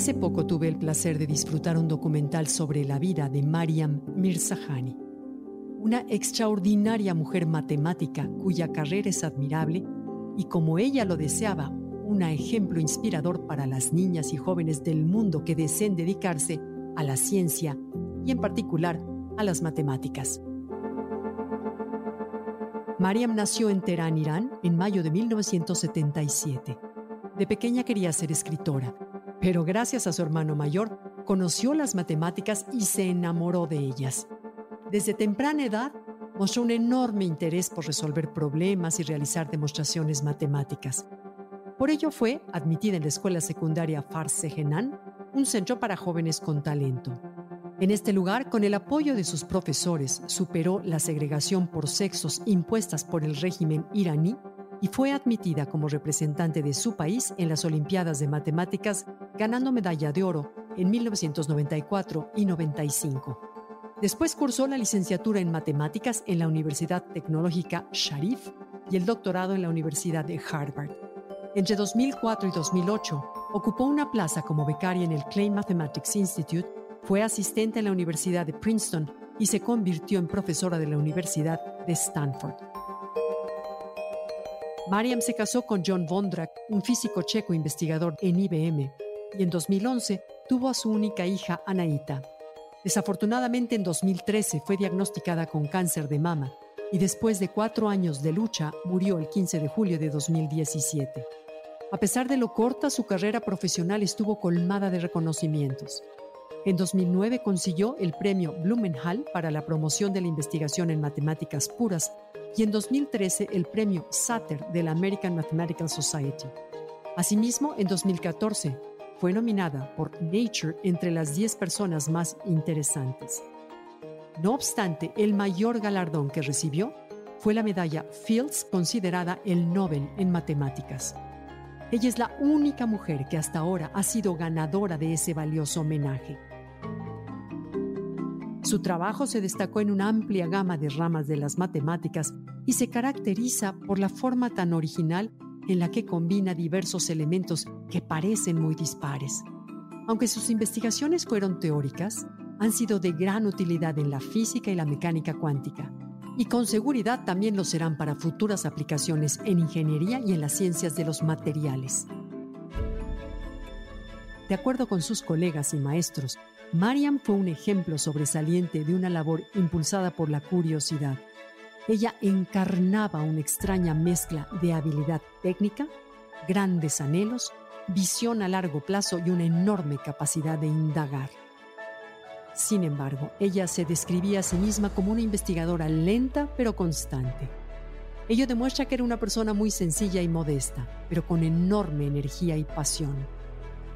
Hace poco tuve el placer de disfrutar un documental sobre la vida de Mariam Mirzahani, una extraordinaria mujer matemática cuya carrera es admirable y como ella lo deseaba, un ejemplo inspirador para las niñas y jóvenes del mundo que deseen dedicarse a la ciencia y en particular a las matemáticas. Mariam nació en Teherán, Irán, en mayo de 1977. De pequeña quería ser escritora pero gracias a su hermano mayor conoció las matemáticas y se enamoró de ellas. Desde temprana edad mostró un enorme interés por resolver problemas y realizar demostraciones matemáticas. Por ello fue admitida en la escuela secundaria Farsehenan, un centro para jóvenes con talento. En este lugar, con el apoyo de sus profesores, superó la segregación por sexos impuestas por el régimen iraní y fue admitida como representante de su país en las Olimpiadas de Matemáticas, ganando medalla de oro en 1994 y 95. Después cursó la licenciatura en matemáticas en la Universidad Tecnológica Sharif y el doctorado en la Universidad de Harvard. Entre 2004 y 2008 ocupó una plaza como becaria en el Clay Mathematics Institute, fue asistente en la Universidad de Princeton y se convirtió en profesora de la Universidad de Stanford. Mariam se casó con John Vondrak, un físico checo investigador en IBM, y en 2011 tuvo a su única hija, Anaita. Desafortunadamente, en 2013 fue diagnosticada con cáncer de mama y después de cuatro años de lucha murió el 15 de julio de 2017. A pesar de lo corta, su carrera profesional estuvo colmada de reconocimientos. En 2009 consiguió el premio Blumenhall para la promoción de la investigación en matemáticas puras y en 2013 el premio Satter de la American Mathematical Society. Asimismo, en 2014 fue nominada por Nature entre las 10 personas más interesantes. No obstante, el mayor galardón que recibió fue la medalla Fields considerada el Nobel en matemáticas. Ella es la única mujer que hasta ahora ha sido ganadora de ese valioso homenaje. Su trabajo se destacó en una amplia gama de ramas de las matemáticas y se caracteriza por la forma tan original en la que combina diversos elementos que parecen muy dispares. Aunque sus investigaciones fueron teóricas, han sido de gran utilidad en la física y la mecánica cuántica, y con seguridad también lo serán para futuras aplicaciones en ingeniería y en las ciencias de los materiales. De acuerdo con sus colegas y maestros, Mariam fue un ejemplo sobresaliente de una labor impulsada por la curiosidad. Ella encarnaba una extraña mezcla de habilidad técnica, grandes anhelos, visión a largo plazo y una enorme capacidad de indagar. Sin embargo, ella se describía a sí misma como una investigadora lenta pero constante. Ello demuestra que era una persona muy sencilla y modesta, pero con enorme energía y pasión.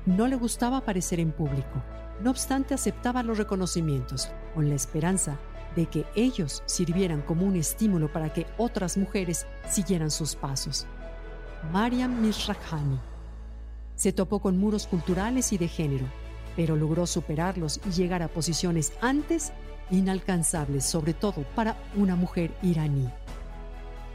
No le gustaba aparecer en público, no obstante, aceptaba los reconocimientos con la esperanza de que ellos sirvieran como un estímulo para que otras mujeres siguieran sus pasos. Mariam Misrahani se topó con muros culturales y de género, pero logró superarlos y llegar a posiciones antes inalcanzables, sobre todo para una mujer iraní.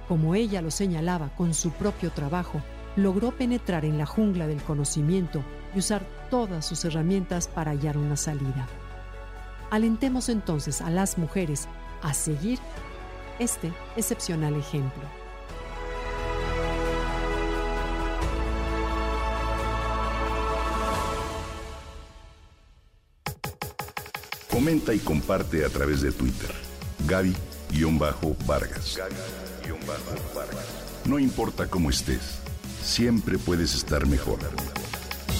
Como ella lo señalaba con su propio trabajo, logró penetrar en la jungla del conocimiento y usar todas sus herramientas para hallar una salida. Alentemos entonces a las mujeres a seguir este excepcional ejemplo. Comenta y comparte a través de Twitter. Gaby-Vargas. Gaby-Vargas. No importa cómo estés, siempre puedes estar mejor.